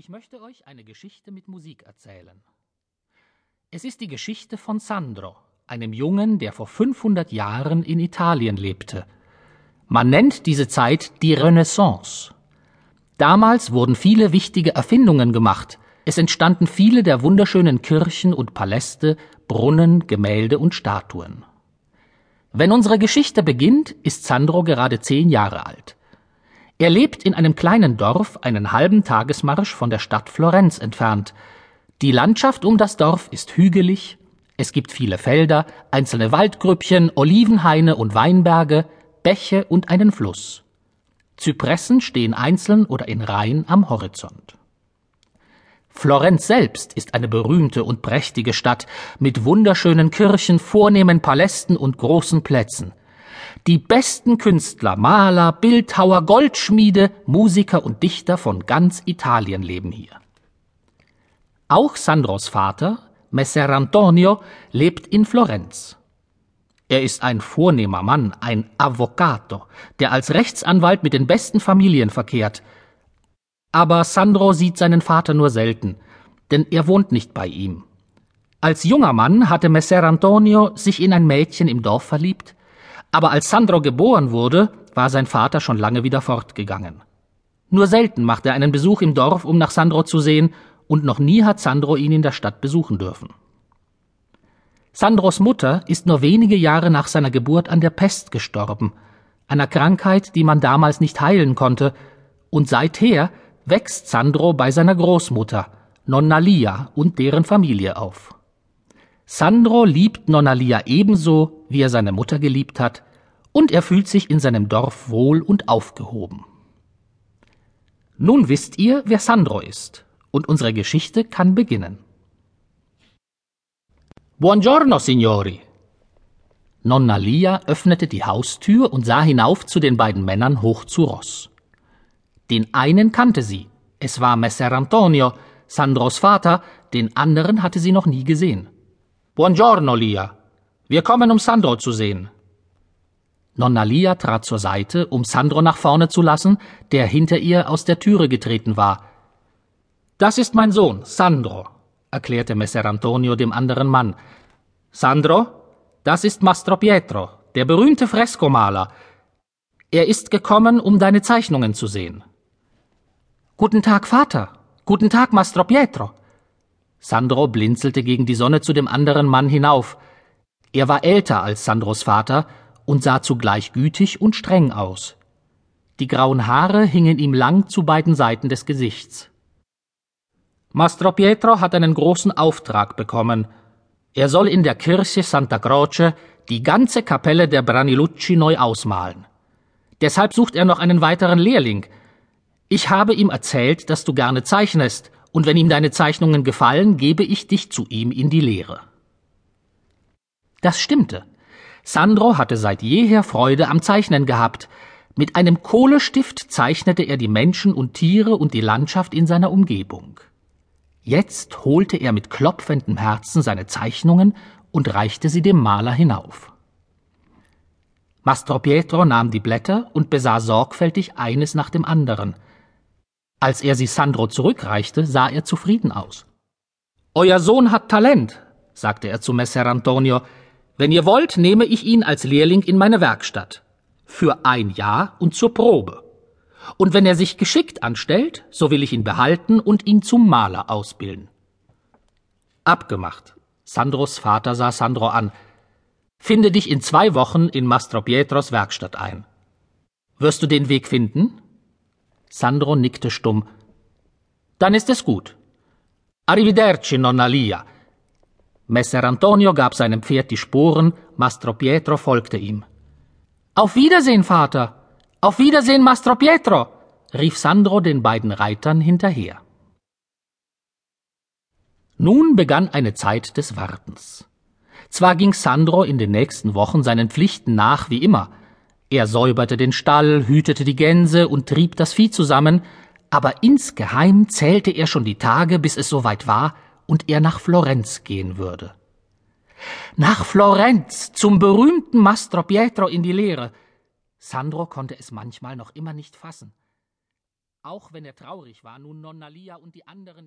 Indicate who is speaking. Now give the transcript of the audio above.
Speaker 1: Ich möchte euch eine Geschichte mit Musik erzählen. Es ist die Geschichte von Sandro, einem Jungen, der vor 500 Jahren in Italien lebte. Man nennt diese Zeit die Renaissance. Damals wurden viele wichtige Erfindungen gemacht. Es entstanden viele der wunderschönen Kirchen und Paläste, Brunnen, Gemälde und Statuen. Wenn unsere Geschichte beginnt, ist Sandro gerade zehn Jahre alt. Er lebt in einem kleinen Dorf, einen halben Tagesmarsch von der Stadt Florenz entfernt. Die Landschaft um das Dorf ist hügelig, es gibt viele Felder, einzelne Waldgrüppchen, Olivenhaine und Weinberge, Bäche und einen Fluss. Zypressen stehen einzeln oder in Reihen am Horizont. Florenz selbst ist eine berühmte und prächtige Stadt mit wunderschönen Kirchen, vornehmen Palästen und großen Plätzen. Die besten Künstler, Maler, Bildhauer, Goldschmiede, Musiker und Dichter von ganz Italien leben hier. Auch Sandros Vater, Messer Antonio, lebt in Florenz. Er ist ein vornehmer Mann, ein Avvocato, der als Rechtsanwalt mit den besten Familien verkehrt. Aber Sandro sieht seinen Vater nur selten, denn er wohnt nicht bei ihm. Als junger Mann hatte Messer Antonio sich in ein Mädchen im Dorf verliebt, aber als Sandro geboren wurde, war sein Vater schon lange wieder fortgegangen. Nur selten macht er einen Besuch im Dorf, um nach Sandro zu sehen, und noch nie hat Sandro ihn in der Stadt besuchen dürfen. Sandros Mutter ist nur wenige Jahre nach seiner Geburt an der Pest gestorben, einer Krankheit, die man damals nicht heilen konnte, und seither wächst Sandro bei seiner Großmutter, Nonna Lia, und deren Familie auf. Sandro liebt Nonna Lia ebenso, wie er seine Mutter geliebt hat, und er fühlt sich in seinem Dorf wohl und aufgehoben. Nun wisst ihr, wer Sandro ist, und unsere Geschichte kann beginnen. Buongiorno, Signori. Nonna Lia öffnete die Haustür und sah hinauf zu den beiden Männern hoch zu Ross. Den einen kannte sie, es war Messer Antonio, Sandros Vater, den anderen hatte sie noch nie gesehen. Buongiorno, Lia. Wir kommen, um Sandro zu sehen. Nonna Lia trat zur Seite, um Sandro nach vorne zu lassen, der hinter ihr aus der Türe getreten war. Das ist mein Sohn, Sandro, erklärte Messer Antonio dem anderen Mann. Sandro, das ist Mastro Pietro, der berühmte Freskomaler. Er ist gekommen, um deine Zeichnungen zu sehen. Guten Tag, Vater. Guten Tag, Mastro Pietro. Sandro blinzelte gegen die Sonne zu dem anderen Mann hinauf. Er war älter als Sandros Vater und sah zugleich gütig und streng aus. Die grauen Haare hingen ihm lang zu beiden Seiten des Gesichts. Mastro Pietro hat einen großen Auftrag bekommen. Er soll in der Kirche Santa Croce die ganze Kapelle der Branilucci neu ausmalen. Deshalb sucht er noch einen weiteren Lehrling. Ich habe ihm erzählt, dass du gerne zeichnest und wenn ihm deine Zeichnungen gefallen, gebe ich dich zu ihm in die Lehre. Das stimmte. Sandro hatte seit jeher Freude am Zeichnen gehabt. Mit einem Kohlestift zeichnete er die Menschen und Tiere und die Landschaft in seiner Umgebung. Jetzt holte er mit klopfendem Herzen seine Zeichnungen und reichte sie dem Maler hinauf. Mastro Pietro nahm die Blätter und besah sorgfältig eines nach dem anderen – als er sie Sandro zurückreichte, sah er zufrieden aus. Euer Sohn hat Talent, sagte er zu Messer Antonio. Wenn ihr wollt, nehme ich ihn als Lehrling in meine Werkstatt. Für ein Jahr und zur Probe. Und wenn er sich geschickt anstellt, so will ich ihn behalten und ihn zum Maler ausbilden. Abgemacht. Sandros Vater sah Sandro an. Finde dich in zwei Wochen in Mastro Pietros Werkstatt ein. Wirst du den Weg finden? Sandro nickte stumm. Dann ist es gut. Arrivederci, Nonna Lia. Messer Antonio gab seinem Pferd die Sporen, Mastro Pietro folgte ihm. Auf Wiedersehen, Vater. Auf Wiedersehen, Mastro Pietro, rief Sandro den beiden Reitern hinterher. Nun begann eine Zeit des Wartens. Zwar ging Sandro in den nächsten Wochen seinen Pflichten nach wie immer, er säuberte den Stall, hütete die Gänse und trieb das Vieh zusammen, aber insgeheim zählte er schon die Tage, bis es soweit war und er nach Florenz gehen würde. Nach Florenz, zum berühmten Mastro Pietro in die Lehre. Sandro konnte es manchmal noch immer nicht fassen. Auch wenn er traurig war, nun Nonna Lia und die anderen